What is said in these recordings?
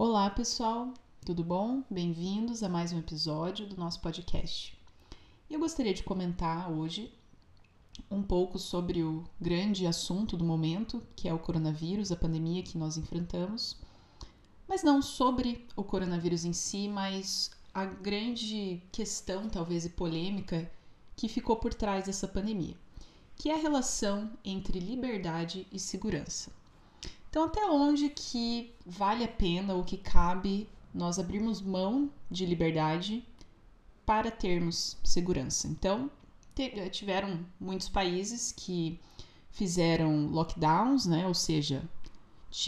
Olá, pessoal, tudo bom? Bem-vindos a mais um episódio do nosso podcast. Eu gostaria de comentar hoje um pouco sobre o grande assunto do momento, que é o coronavírus, a pandemia que nós enfrentamos, mas não sobre o coronavírus em si, mas a grande questão, talvez e polêmica, que ficou por trás dessa pandemia, que é a relação entre liberdade e segurança. Então, até onde que vale a pena ou que cabe nós abrirmos mão de liberdade para termos segurança? Então, tiveram muitos países que fizeram lockdowns, né? Ou seja,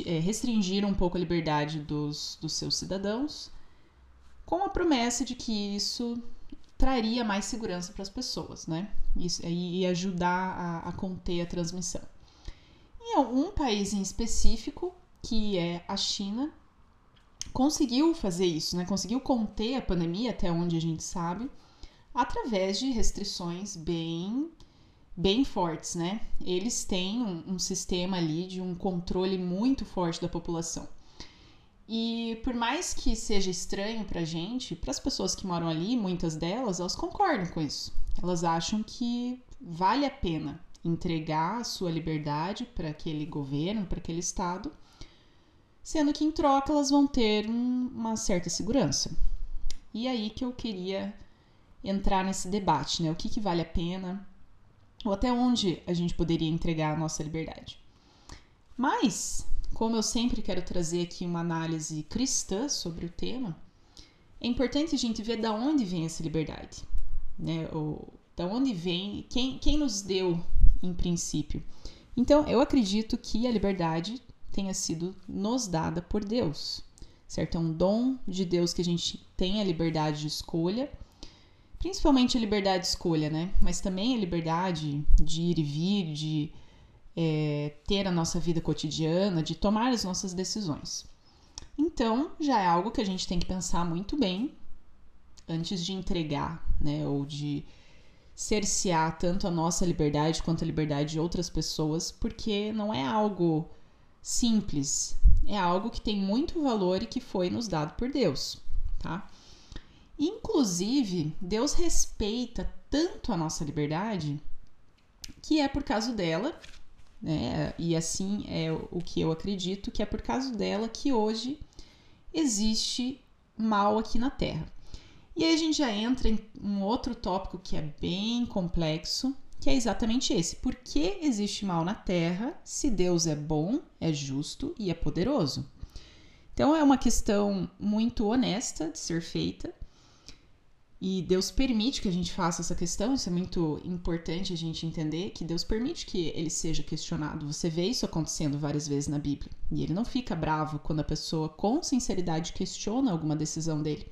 é, restringiram um pouco a liberdade dos, dos seus cidadãos, com a promessa de que isso traria mais segurança para as pessoas, né? Isso, e ajudar a, a conter a transmissão. E um país em específico, que é a China, conseguiu fazer isso, né? Conseguiu conter a pandemia até onde a gente sabe, através de restrições bem bem fortes, né? Eles têm um, um sistema ali de um controle muito forte da população. E por mais que seja estranho pra gente, para as pessoas que moram ali, muitas delas, elas concordam com isso. Elas acham que vale a pena entregar a sua liberdade para aquele governo, para aquele estado, sendo que em troca elas vão ter um, uma certa segurança. E aí que eu queria entrar nesse debate, né? O que, que vale a pena, ou até onde a gente poderia entregar a nossa liberdade. Mas, como eu sempre quero trazer aqui uma análise cristã sobre o tema, é importante a gente ver da onde vem essa liberdade, né? Ou da onde vem, quem, quem nos deu em princípio. Então, eu acredito que a liberdade tenha sido nos dada por Deus, certo? É um dom de Deus que a gente tem a liberdade de escolha principalmente a liberdade de escolha, né? Mas também a liberdade de ir e vir, de é, ter a nossa vida cotidiana, de tomar as nossas decisões. Então, já é algo que a gente tem que pensar muito bem antes de entregar, né? Ou de cercear tanto a nossa liberdade quanto a liberdade de outras pessoas, porque não é algo simples, é algo que tem muito valor e que foi nos dado por Deus, tá? Inclusive, Deus respeita tanto a nossa liberdade que é por causa dela, né? E assim é o que eu acredito que é por causa dela que hoje existe mal aqui na Terra. E aí a gente já entra em um outro tópico que é bem complexo, que é exatamente esse: por que existe mal na Terra se Deus é bom, é justo e é poderoso? Então é uma questão muito honesta de ser feita e Deus permite que a gente faça essa questão, isso é muito importante a gente entender que Deus permite que ele seja questionado. Você vê isso acontecendo várias vezes na Bíblia. E ele não fica bravo quando a pessoa com sinceridade questiona alguma decisão dele.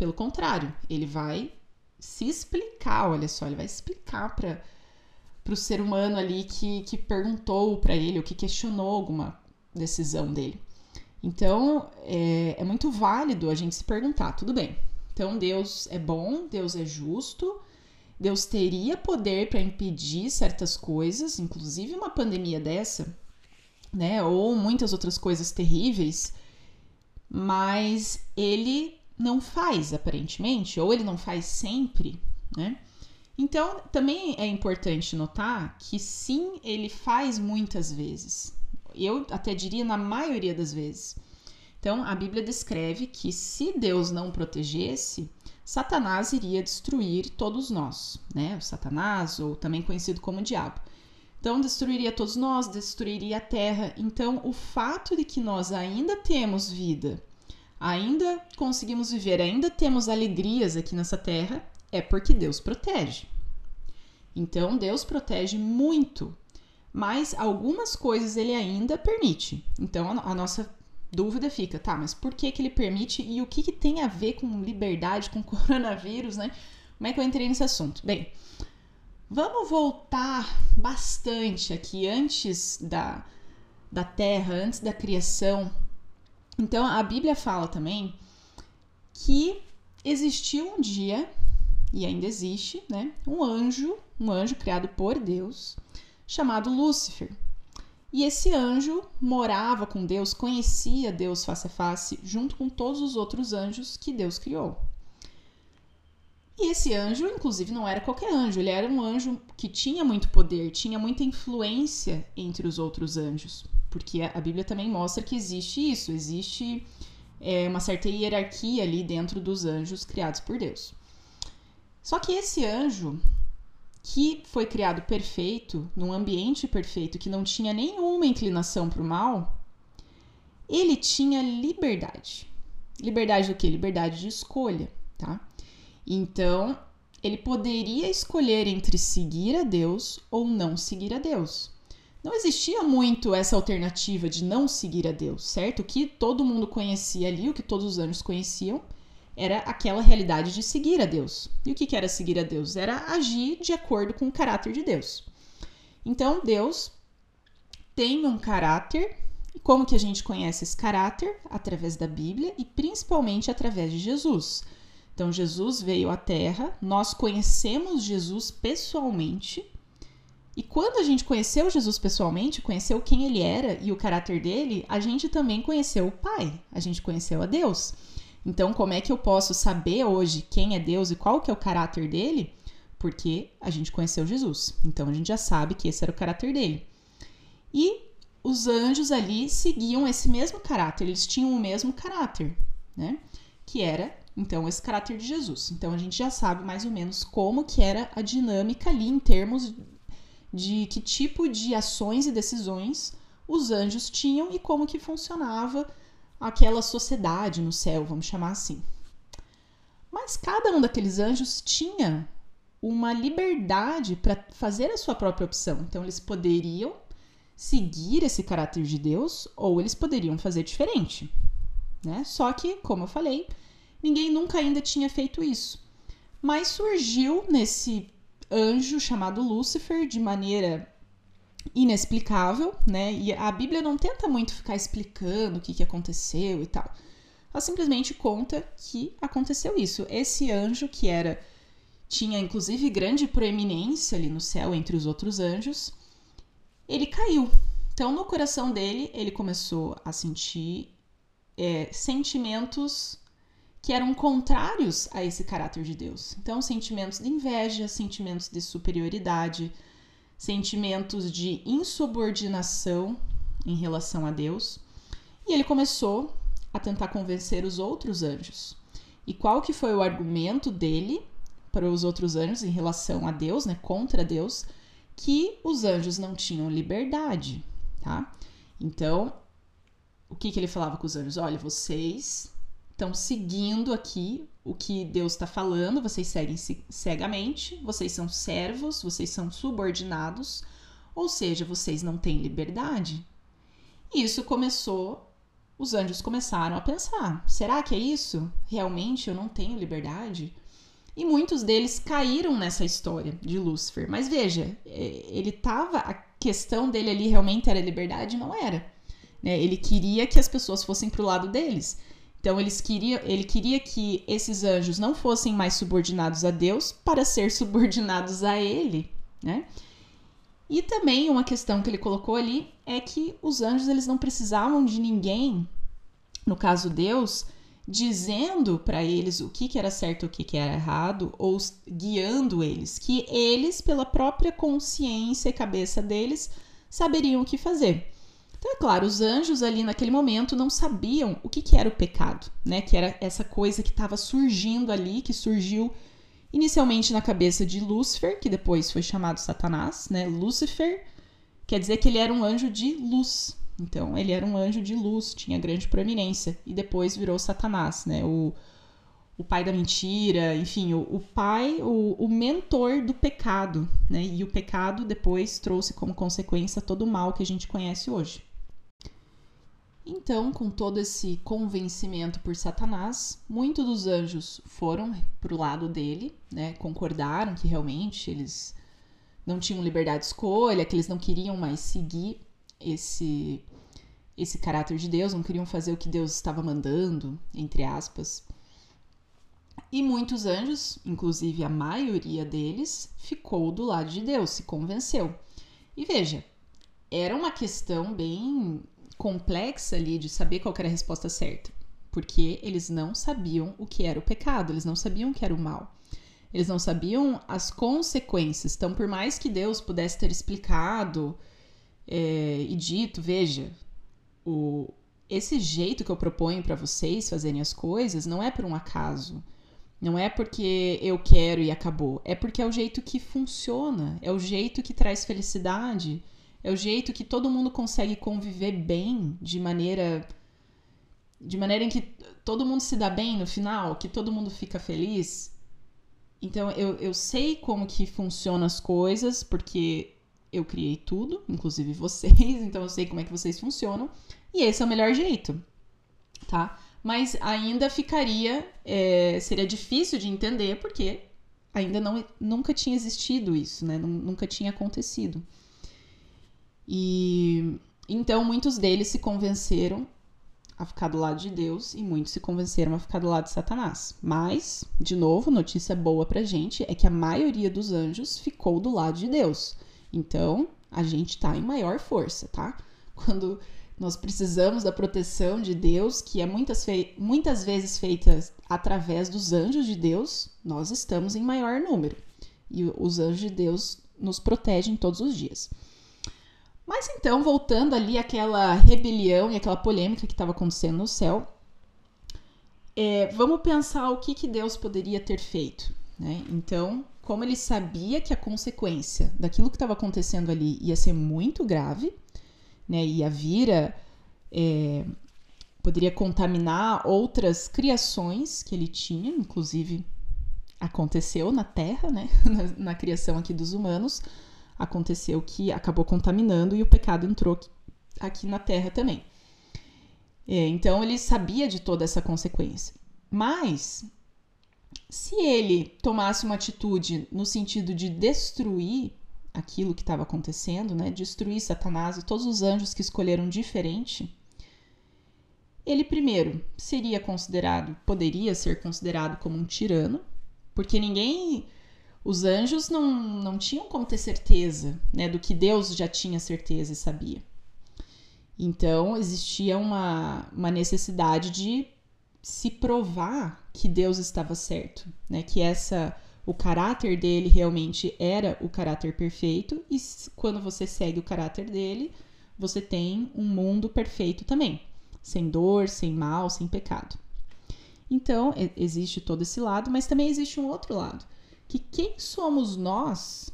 Pelo contrário, ele vai se explicar, olha só, ele vai explicar para o ser humano ali que, que perguntou para ele ou que questionou alguma decisão dele. Então, é, é muito válido a gente se perguntar, tudo bem, então Deus é bom, Deus é justo, Deus teria poder para impedir certas coisas, inclusive uma pandemia dessa, né? Ou muitas outras coisas terríveis, mas ele não faz aparentemente, ou ele não faz sempre, né? Então, também é importante notar que sim, ele faz muitas vezes. Eu até diria na maioria das vezes. Então, a Bíblia descreve que se Deus não protegesse, Satanás iria destruir todos nós, né? O Satanás, ou também conhecido como diabo. Então, destruiria todos nós, destruiria a terra. Então, o fato de que nós ainda temos vida, ainda conseguimos viver, ainda temos alegrias aqui nessa terra, é porque Deus protege. Então, Deus protege muito, mas algumas coisas ele ainda permite. Então, a nossa dúvida fica, tá, mas por que que ele permite e o que que tem a ver com liberdade, com coronavírus, né? Como é que eu entrei nesse assunto? Bem, vamos voltar bastante aqui antes da, da Terra, antes da criação. Então, a Bíblia fala também que existiu um dia, e ainda existe, né? Um anjo, um anjo criado por Deus, chamado Lúcifer. E esse anjo morava com Deus, conhecia Deus face a face, junto com todos os outros anjos que Deus criou. E esse anjo, inclusive, não era qualquer anjo, ele era um anjo que tinha muito poder, tinha muita influência entre os outros anjos. Porque a Bíblia também mostra que existe isso, existe é, uma certa hierarquia ali dentro dos anjos criados por Deus. Só que esse anjo, que foi criado perfeito, num ambiente perfeito, que não tinha nenhuma inclinação para o mal, ele tinha liberdade. Liberdade do que? Liberdade de escolha, tá? Então, ele poderia escolher entre seguir a Deus ou não seguir a Deus. Não existia muito essa alternativa de não seguir a Deus, certo? O que todo mundo conhecia ali, o que todos os anjos conheciam, era aquela realidade de seguir a Deus. E o que era seguir a Deus? Era agir de acordo com o caráter de Deus. Então, Deus tem um caráter, e como que a gente conhece esse caráter? Através da Bíblia e principalmente através de Jesus. Então, Jesus veio à Terra, nós conhecemos Jesus pessoalmente. E quando a gente conheceu Jesus pessoalmente, conheceu quem ele era e o caráter dele, a gente também conheceu o Pai, a gente conheceu a Deus. Então, como é que eu posso saber hoje quem é Deus e qual que é o caráter dele? Porque a gente conheceu Jesus. Então, a gente já sabe que esse era o caráter dele. E os anjos ali seguiam esse mesmo caráter, eles tinham o mesmo caráter, né? Que era então esse caráter de Jesus. Então a gente já sabe mais ou menos como que era a dinâmica ali em termos de que tipo de ações e decisões os anjos tinham e como que funcionava aquela sociedade no céu, vamos chamar assim. Mas cada um daqueles anjos tinha uma liberdade para fazer a sua própria opção. Então eles poderiam seguir esse caráter de Deus ou eles poderiam fazer diferente, né? Só que, como eu falei, ninguém nunca ainda tinha feito isso. Mas surgiu nesse anjo chamado Lúcifer de maneira inexplicável, né? E a Bíblia não tenta muito ficar explicando o que, que aconteceu e tal. Ela simplesmente conta que aconteceu isso. Esse anjo que era tinha inclusive grande proeminência ali no céu entre os outros anjos, ele caiu. Então no coração dele ele começou a sentir é, sentimentos que eram contrários a esse caráter de Deus. Então sentimentos de inveja, sentimentos de superioridade, sentimentos de insubordinação em relação a Deus, e ele começou a tentar convencer os outros anjos. E qual que foi o argumento dele para os outros anjos em relação a Deus, né, contra Deus, que os anjos não tinham liberdade, tá? Então, o que que ele falava com os anjos? Olha, vocês estão seguindo aqui o que Deus está falando, vocês seguem cegamente, vocês são servos, vocês são subordinados, ou seja, vocês não têm liberdade. E isso começou, os anjos começaram a pensar: será que é isso? Realmente eu não tenho liberdade? E muitos deles caíram nessa história de Lúcifer. Mas veja, é, ele tava. A questão dele ali realmente era liberdade? Não era. Né? Ele queria que as pessoas fossem pro lado deles. Então eles queriam, ele queria que esses anjos não fossem mais subordinados a Deus para ser subordinados a ele, né? E também uma questão que ele colocou ali é que os anjos eles não precisavam de ninguém, no caso Deus, dizendo para eles o que, que era certo e o que, que era errado, ou guiando eles, que eles, pela própria consciência e cabeça deles, saberiam o que fazer. Então, é claro, os anjos ali naquele momento não sabiam o que, que era o pecado, né? Que era essa coisa que estava surgindo ali, que surgiu inicialmente na cabeça de Lúcifer, que depois foi chamado Satanás, né? Lúcifer quer dizer que ele era um anjo de luz. Então, ele era um anjo de luz, tinha grande proeminência. E depois virou Satanás, né? O, o pai da mentira, enfim, o, o pai, o, o, mentor do pecado, né? E o pecado depois trouxe como consequência todo o mal que a gente conhece hoje. Então, com todo esse convencimento por Satanás, muitos dos anjos foram para o lado dele, né? Concordaram que realmente eles não tinham liberdade de escolha, que eles não queriam mais seguir esse esse caráter de Deus, não queriam fazer o que Deus estava mandando, entre aspas. E muitos anjos, inclusive a maioria deles, ficou do lado de Deus, se convenceu. E veja, era uma questão bem complexa ali de saber qual era a resposta certa, porque eles não sabiam o que era o pecado, eles não sabiam o que era o mal. Eles não sabiam as consequências. Então, por mais que Deus pudesse ter explicado é, e dito, veja, o, esse jeito que eu proponho para vocês fazerem as coisas não é por um acaso. Não é porque eu quero e acabou. É porque é o jeito que funciona. É o jeito que traz felicidade. É o jeito que todo mundo consegue conviver bem de maneira. De maneira em que todo mundo se dá bem no final, que todo mundo fica feliz. Então eu, eu sei como que funcionam as coisas, porque eu criei tudo, inclusive vocês, então eu sei como é que vocês funcionam. E esse é o melhor jeito, tá? Mas ainda ficaria, é, seria difícil de entender porque ainda não, nunca tinha existido isso, né? Nunca tinha acontecido. E então muitos deles se convenceram a ficar do lado de Deus e muitos se convenceram a ficar do lado de Satanás. Mas, de novo, notícia boa pra gente é que a maioria dos anjos ficou do lado de Deus. Então, a gente tá em maior força, tá? Quando nós precisamos da proteção de Deus, que é muitas, muitas vezes feita através dos anjos de Deus, nós estamos em maior número. E os anjos de Deus nos protegem todos os dias. Mas então, voltando ali àquela rebelião e aquela polêmica que estava acontecendo no céu, é, vamos pensar o que, que Deus poderia ter feito. Né? Então, como ele sabia que a consequência daquilo que estava acontecendo ali ia ser muito grave, né, e a vira é, poderia contaminar outras criações que ele tinha, inclusive aconteceu na Terra, né, na, na criação aqui dos humanos, aconteceu que acabou contaminando e o pecado entrou aqui na Terra também. É, então ele sabia de toda essa consequência. Mas se ele tomasse uma atitude no sentido de destruir aquilo que estava acontecendo, né, destruir Satanás e todos os anjos que escolheram diferente, ele primeiro seria considerado, poderia ser considerado como um tirano, porque ninguém, os anjos não, não tinham como ter certeza, né, do que Deus já tinha certeza e sabia. Então existia uma, uma necessidade de se provar que Deus estava certo, né, que essa o caráter dele realmente era o caráter perfeito, e quando você segue o caráter dele, você tem um mundo perfeito também, sem dor, sem mal, sem pecado. Então, existe todo esse lado, mas também existe um outro lado, que quem somos nós,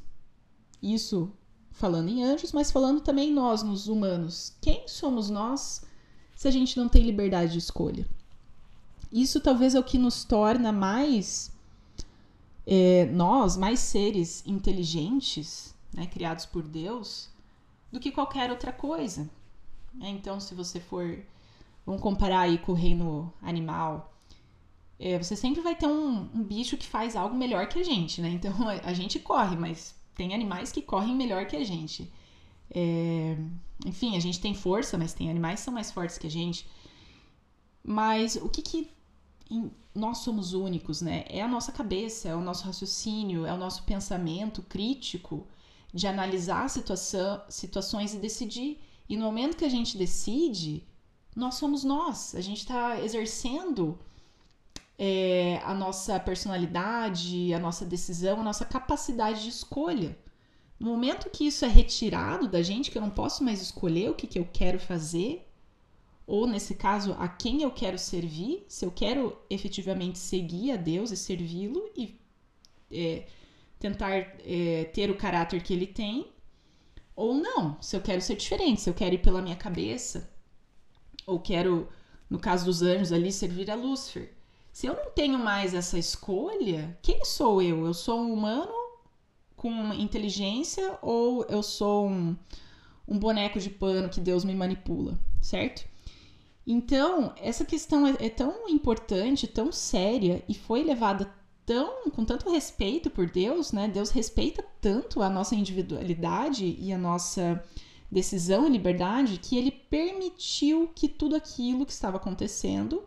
isso falando em anjos, mas falando também nós, nos humanos, quem somos nós se a gente não tem liberdade de escolha? Isso talvez é o que nos torna mais é, nós, mais seres inteligentes, né, criados por Deus, do que qualquer outra coisa. É, então, se você for. Vamos comparar aí com o reino animal. É, você sempre vai ter um, um, bicho que faz algo melhor que a gente, né? Então a, a, gente corre, mas tem animais que correm melhor que a gente. É, enfim, a gente tem força, mas tem animais que são mais fortes que a gente. Mas o que, que nós somos únicos, né? É a nossa cabeça, é o nosso raciocínio, é o nosso pensamento crítico de analisar situação, situações e decidir. E no momento que a gente decide, nós somos nós. A gente está exercendo é, a nossa personalidade, a nossa decisão, a nossa capacidade de escolha. No momento que isso é retirado da gente, que eu não posso mais escolher o que, que eu quero fazer, ou nesse caso, a quem eu quero servir, se eu quero efetivamente seguir a Deus e servi-lo e é, tentar é, ter o caráter que ele tem, ou não, se eu quero ser diferente, se eu quero ir pela minha cabeça, ou quero, no caso dos anjos ali, servir a Lúcifer. Se eu não tenho mais essa escolha, quem sou eu? Eu sou um humano com inteligência ou eu sou um, um boneco de pano que Deus me manipula, certo? Então, essa questão é, é, tão importante, tão séria e foi levada tão com tanto respeito por Deus, né? Deus respeita tanto a nossa individualidade e a nossa decisão e liberdade que ele permitiu que tudo aquilo que estava acontecendo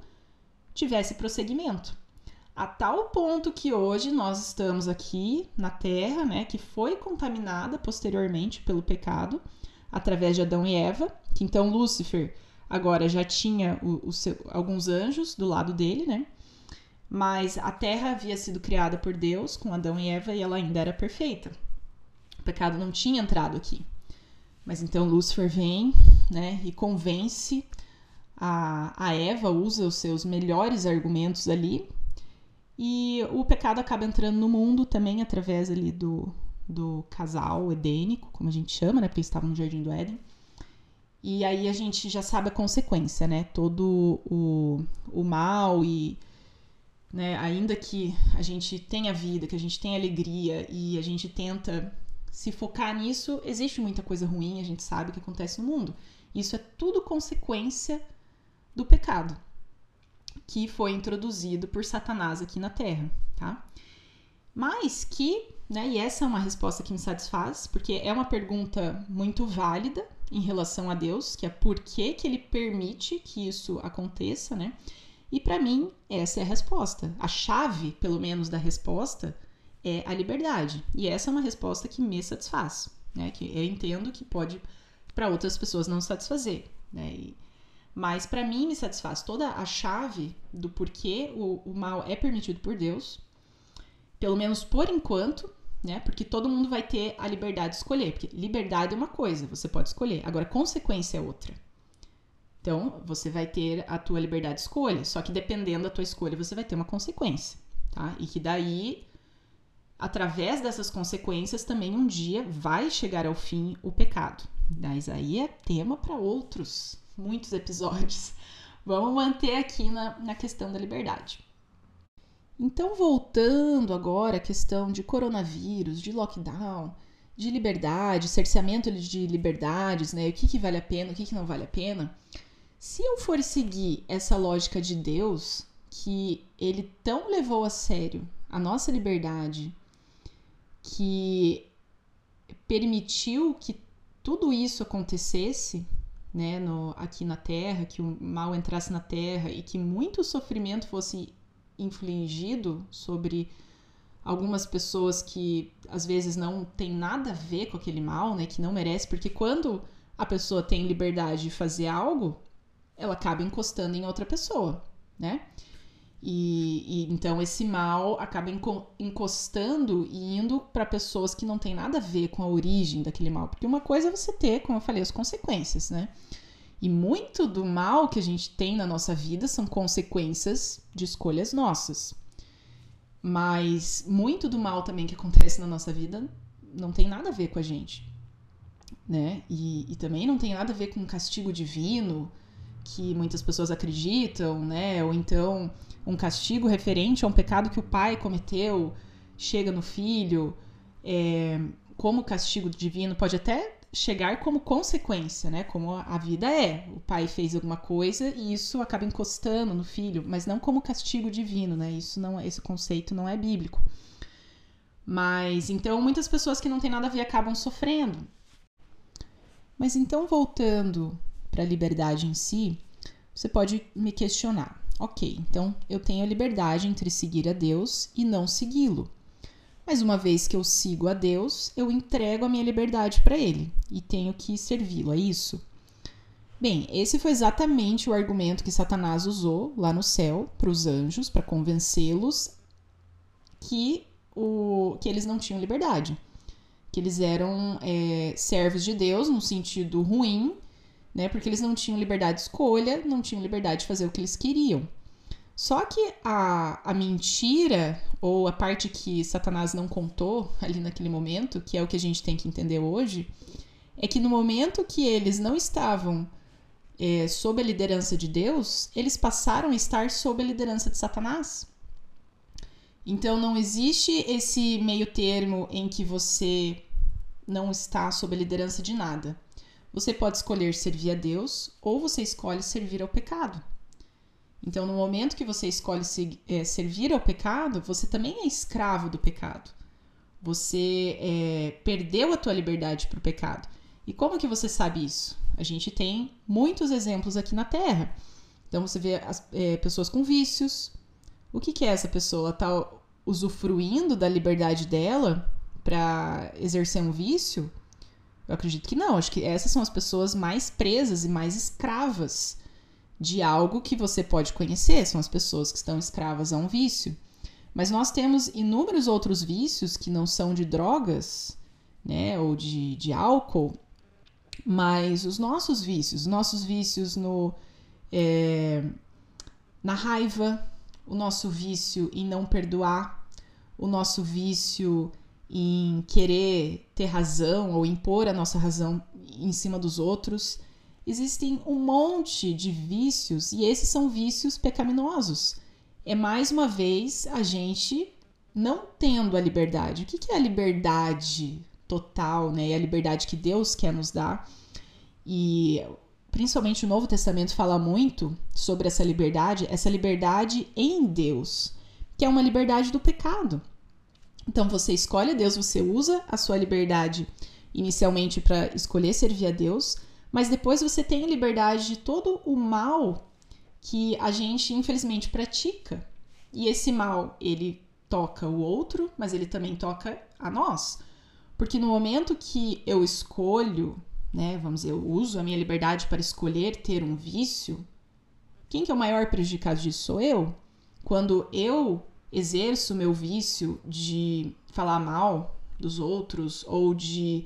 tivesse prosseguimento. A tal ponto que hoje nós estamos aqui na Terra, né, que foi contaminada posteriormente pelo pecado, através de Adão e Eva, que então Lúcifer agora já tinha o, o seu, alguns anjos do lado dele, né? Mas a terra havia sido criada por Deus com Adão e Eva e ela ainda era perfeita. O pecado não tinha entrado aqui. Mas então Lúcifer vem, né, e convence a, a Eva, usa os seus melhores argumentos ali, e o pecado acaba entrando no mundo também através ali do, do casal edênico, como a gente chama, né, porque eles estavam no Jardim do Éden. E aí a gente já sabe a consequência, né? Todo o, o mal e né, ainda que a gente tenha vida, que a gente tenha alegria e a gente tenta se focar nisso, existe muita coisa ruim, a gente sabe que acontece no mundo. Isso é tudo consequência do pecado que foi introduzido por Satanás aqui na Terra, tá? Mas que, né, e essa é uma resposta que me satisfaz, porque é uma pergunta muito válida em relação a Deus, que é por que, que ele permite que isso aconteça, né? E para mim, essa é a resposta. A chave, pelo menos, da resposta é a liberdade. E essa é uma resposta que me satisfaz, né? Que eu entendo que pode para outras pessoas não satisfazer, né? E, mas para mim me satisfaz toda a chave do porquê o, o mal é permitido por Deus, pelo menos por enquanto, né? Porque todo mundo vai ter a liberdade de escolher. Porque liberdade é uma coisa, você pode escolher. Agora, consequência é outra. Então, você vai ter a tua liberdade de escolha, só que dependendo da tua escolha, você vai ter uma consequência, tá? E que daí através dessas consequências também um dia vai chegar ao fim o pecado. Mas aí é tema para outros, muitos episódios. Vamos manter aqui na, na questão da liberdade. Então, voltando agora à questão de coronavírus, de lockdown, de liberdade, cerceamento de liberdades, né? O que, que vale a pena, o que, que não vale a pena. Se eu for seguir essa lógica de Deus, que ele tão levou a sério a nossa liberdade, que permitiu que tudo isso acontecesse, né, no, aqui na Terra, que o mal entrasse na Terra e que muito sofrimento fosse infligido sobre algumas pessoas que às vezes não tem nada a ver com aquele mal, né, que não merece, porque quando a pessoa tem liberdade de fazer algo, ela acaba encostando em outra pessoa, né? E, e, então esse mal acaba encostando e indo para pessoas que não tem nada a ver com a origem daquele mal, porque uma coisa é você ter, como eu falei, as consequências, né? E muito do mal que a gente tem na nossa vida são consequências de escolhas nossas. Mas muito do mal também que acontece na nossa vida não tem nada a ver com a gente, né? E, e também não tem nada a ver com castigo divino, que muitas pessoas acreditam, né? Ou então um castigo referente a um pecado que o pai cometeu chega no filho, é, como castigo divino pode até chegar como consequência, né? Como a vida é. O pai fez alguma coisa e isso acaba encostando no filho, mas não como castigo divino, né? Isso não, esse conceito não é bíblico. Mas então muitas pessoas que não têm nada a ver acabam sofrendo. Mas então voltando para a liberdade em si, você pode me questionar. Ok, então eu tenho a liberdade entre seguir a Deus e não segui-lo. Mas uma vez que eu sigo a Deus, eu entrego a minha liberdade para Ele e tenho que servi-lo, é isso? Bem, esse foi exatamente o argumento que Satanás usou lá no céu para os anjos, para convencê-los que, o, que eles não tinham liberdade, que eles eram é, servos de Deus no sentido ruim né? Porque eles não tinham liberdade de escolha, não tinham liberdade de fazer o que eles queriam. Só que a, a mentira, ou a parte que Satanás não contou ali naquele momento, que é o que a gente tem que entender hoje, é que no momento que eles não estavam é, sob a liderança de Deus, eles passaram a estar sob a liderança de Satanás. Então não existe esse meio termo em que você não está sob a liderança de nada. Você pode escolher servir a Deus ou você escolhe servir ao pecado. Então, no momento que você escolhe se, é, servir ao pecado, você também é escravo do pecado. Você é, perdeu a tua liberdade para o pecado. E como que você sabe isso? A gente tem muitos exemplos aqui na Terra. Então, você vê as, é, pessoas com vícios. O que, que é essa pessoa? Está usufruindo da liberdade dela para exercer um vício? Eu acredito que não. Acho que essas são as pessoas mais presas e mais escravas de algo que você pode conhecer. São as pessoas que estão escravas a um vício. Mas nós temos inúmeros outros vícios que não são de drogas, né, ou de, de álcool, mas os nossos vícios, nossos vícios no, é, na raiva, o nosso vício em não perdoar, o nosso vício em querer ter razão ou impor a nossa razão em cima dos outros. Existem um monte de vícios e esses são vícios pecaminosos. É mais uma vez a gente não tendo a liberdade. O que é a liberdade total, né? E a liberdade que Deus quer nos dar. E principalmente o Novo Testamento fala muito sobre essa liberdade, essa liberdade em Deus, que é uma liberdade do pecado. Então você escolhe a Deus, você usa a sua liberdade inicialmente para escolher servir a Deus, mas depois você tem a liberdade de todo o mal que a gente infelizmente pratica. E esse mal, ele toca o outro, mas ele também toca a nós. Porque no momento que eu escolho, né, vamos dizer, eu uso a minha liberdade para escolher ter um vício, quem que é o maior prejudicado disso sou eu? Quando eu exerço meu vício de falar mal dos outros ou de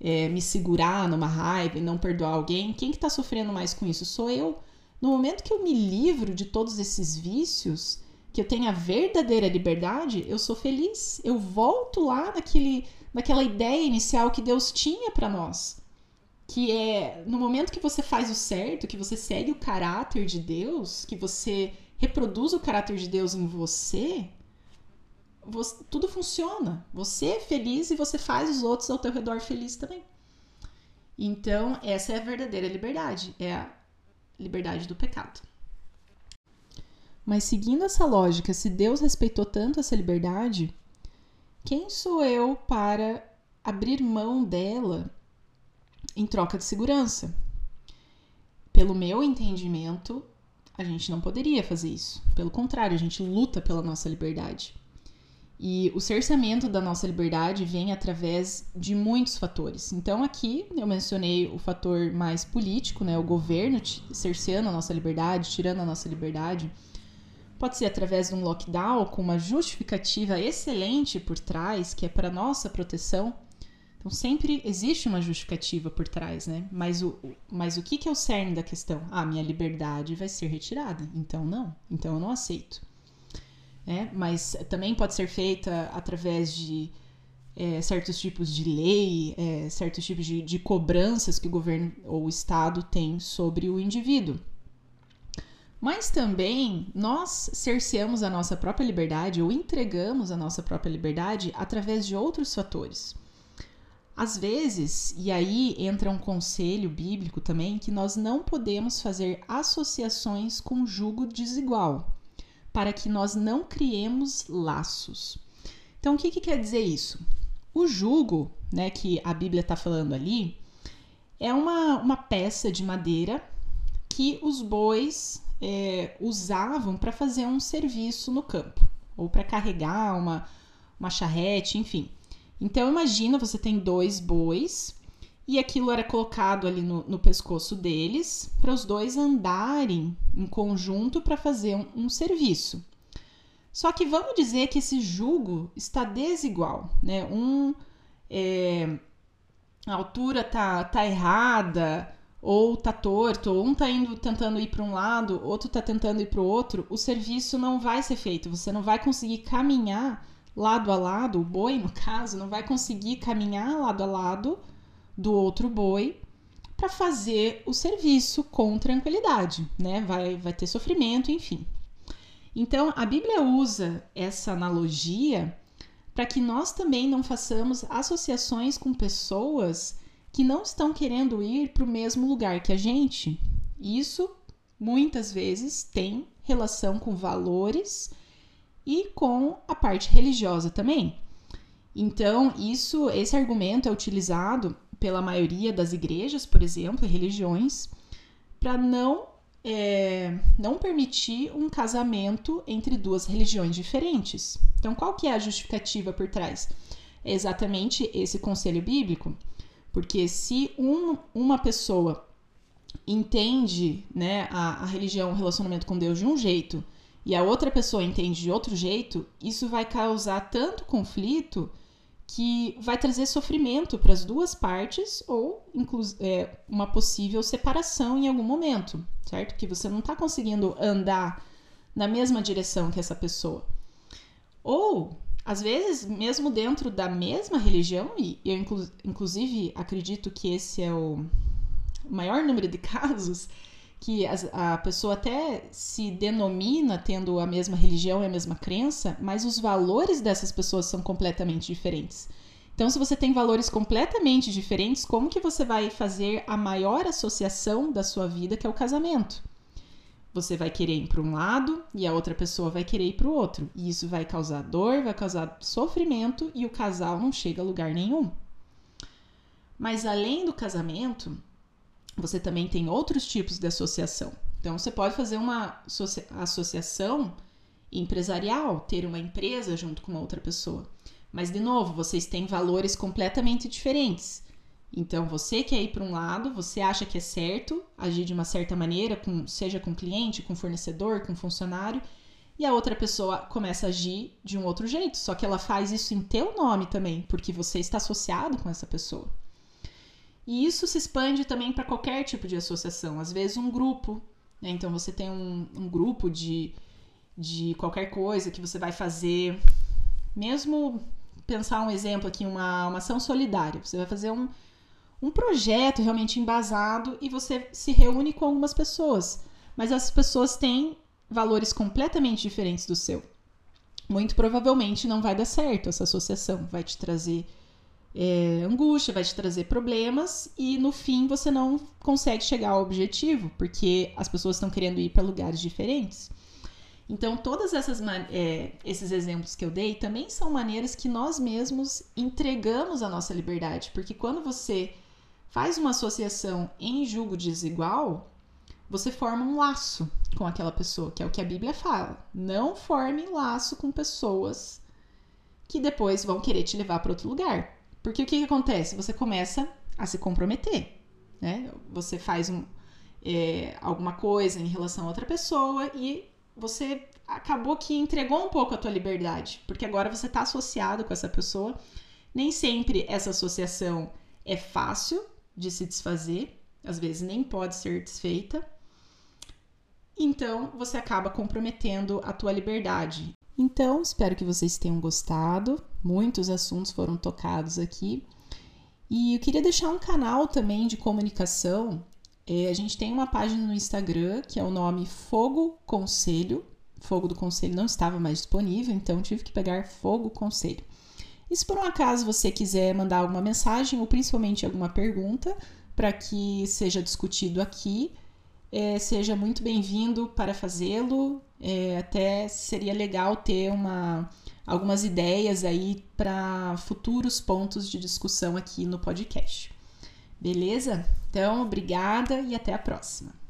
é, me segurar numa raiva e não perdoar alguém, quem que está sofrendo mais com isso? Sou eu. No momento que eu me livro de todos esses vícios, que eu tenho a verdadeira liberdade, eu sou feliz. Eu volto lá naquele daquela ideia inicial que Deus tinha para nós. Que é no momento que você faz o certo, que você segue o caráter de Deus, que você reproduz o caráter de Deus em você, você tudo funciona. Você é feliz e você faz os outros ao teu redor felizes também. Então, essa é a verdadeira liberdade, é a liberdade do pecado. Mas seguindo essa lógica, se Deus respeitou tanto essa liberdade, quem sou eu para abrir mão dela em troca de segurança? Pelo meu entendimento, a gente não poderia fazer isso. Pelo contrário, a gente luta pela nossa liberdade. E o cerceamento da nossa liberdade vem através de muitos fatores. Então, aqui eu mencionei o fator mais político, né? O governo cerceando a nossa liberdade, tirando a nossa liberdade. Pode ser através de um lockdown com uma justificativa excelente por trás, que é para nossa proteção. Então sempre existe uma justificativa por trás, né? Mas o, mas o que, que é o cerne da questão? Ah, minha liberdade vai ser retirada. Então não. Então eu não aceito. É, mas também pode ser feita através de é, certos tipos de lei, é, certos tipos de, de cobranças que o governo ou o Estado tem sobre o indivíduo. Mas também nós cerceamos a nossa própria liberdade ou entregamos a nossa própria liberdade através de outros fatores. Às vezes, e aí entra um conselho bíblico também, que nós não podemos fazer associações com jugo desigual, para que nós não criemos laços. Então, o que, que quer dizer isso? O jugo, né, que a Bíblia está falando ali, é uma, uma peça de madeira que os bois é, usavam para fazer um serviço no campo, ou para carregar uma, uma charrete, enfim. Então imagina, você tem dois bois e aquilo era colocado ali no, no pescoço deles para os dois andarem em conjunto para fazer um, um, serviço. Só que vamos dizer que esse jugo está desigual, né? Um é, a altura tá, tá errada, ou tá torto, ou um tá indo tentando ir para um lado, outro tá tentando ir para o outro, o serviço não vai ser feito. Você não vai conseguir caminhar lado a lado, o boi no caso, não vai conseguir caminhar lado a lado do outro boi para fazer o serviço com tranquilidade, né? Vai, vai ter sofrimento, enfim. Então, a Bíblia usa essa analogia para que nós também não façamos associações com pessoas que não estão querendo ir para o mesmo lugar que a gente. Isso muitas vezes tem relação com valores e com a parte religiosa também. Então, isso, esse argumento é utilizado pela maioria das igrejas, por exemplo, e religiões, para não é, não permitir um casamento entre duas religiões diferentes. Então, qual que é a justificativa por trás? É exatamente esse conselho bíblico Porque se um, uma pessoa entende né, a, a religião, o relacionamento com Deus de um jeito e a outra pessoa entende de outro jeito, isso vai causar tanto conflito que vai trazer sofrimento para as duas partes ou é, uma possível separação em algum momento, certo? Que você não está conseguindo andar na mesma direção que essa pessoa. Ou, às vezes, mesmo dentro da mesma religião, e eu inclu inclusive acredito que esse é o maior número de casos, que a, a pessoa até se denomina tendo a mesma religião e a mesma crença, mas os valores dessas pessoas são completamente diferentes. Então, se você tem valores completamente diferentes, como que você vai fazer a maior associação da sua vida, que é o casamento? Você vai querer ir para um lado e a outra pessoa vai querer ir para o outro. E isso vai causar dor, vai causar sofrimento e o casal não chega a lugar nenhum. Mas além do casamento, você também tem outros tipos de associação. Então, você pode fazer uma associação empresarial, ter uma empresa junto com outra pessoa. Mas, de novo, vocês têm valores completamente diferentes. Então, você quer ir para um lado, você acha que é certo agir de uma certa maneira, com, seja com cliente, com fornecedor, com funcionário, e a outra pessoa começa a agir de um outro jeito, só que ela faz isso em teu nome também, porque você está associado com essa pessoa. E isso se expande também para qualquer tipo de associação. Às vezes, um grupo. Né? Então, você tem um, um grupo de, de qualquer coisa que você vai fazer. Mesmo pensar um exemplo aqui, uma, uma ação solidária. Você vai fazer um, um projeto realmente embasado e você se reúne com algumas pessoas. Mas essas pessoas têm valores completamente diferentes do seu. Muito provavelmente não vai dar certo essa associação. Vai te trazer é, angústia, vai te trazer problemas e no fim você não consegue chegar ao objetivo, porque as pessoas estão querendo ir para lugares diferentes. Então, todos é, esses exemplos que eu dei também são maneiras que nós mesmos entregamos a nossa liberdade, porque quando você faz uma associação em julgo desigual, você forma um laço com aquela pessoa, que é o que a Bíblia fala. Não forme laço com pessoas que depois vão querer te levar para outro lugar. Porque o que, que acontece? Você começa a se comprometer, né? Você faz um, é, alguma coisa em relação a outra pessoa e você acabou que entregou um pouco a tua liberdade, porque agora você está associado com essa pessoa. Nem sempre essa associação é fácil de se desfazer, às vezes nem pode ser desfeita. Então, você acaba comprometendo a tua liberdade. Então, espero que vocês tenham gostado. Muitos assuntos foram tocados aqui. E eu queria deixar um canal também de comunicação. É, a gente tem uma página no Instagram que é o nome Fogo Conselho. Fogo do Conselho não estava mais disponível, então tive que pegar Fogo Conselho. E se por um acaso você quiser mandar alguma mensagem ou principalmente alguma pergunta para que seja discutido aqui, é, seja muito bem-vindo para fazê-lo. É, até seria legal ter uma, algumas ideias aí para futuros pontos de discussão aqui no podcast. Beleza? Então, obrigada e até a próxima.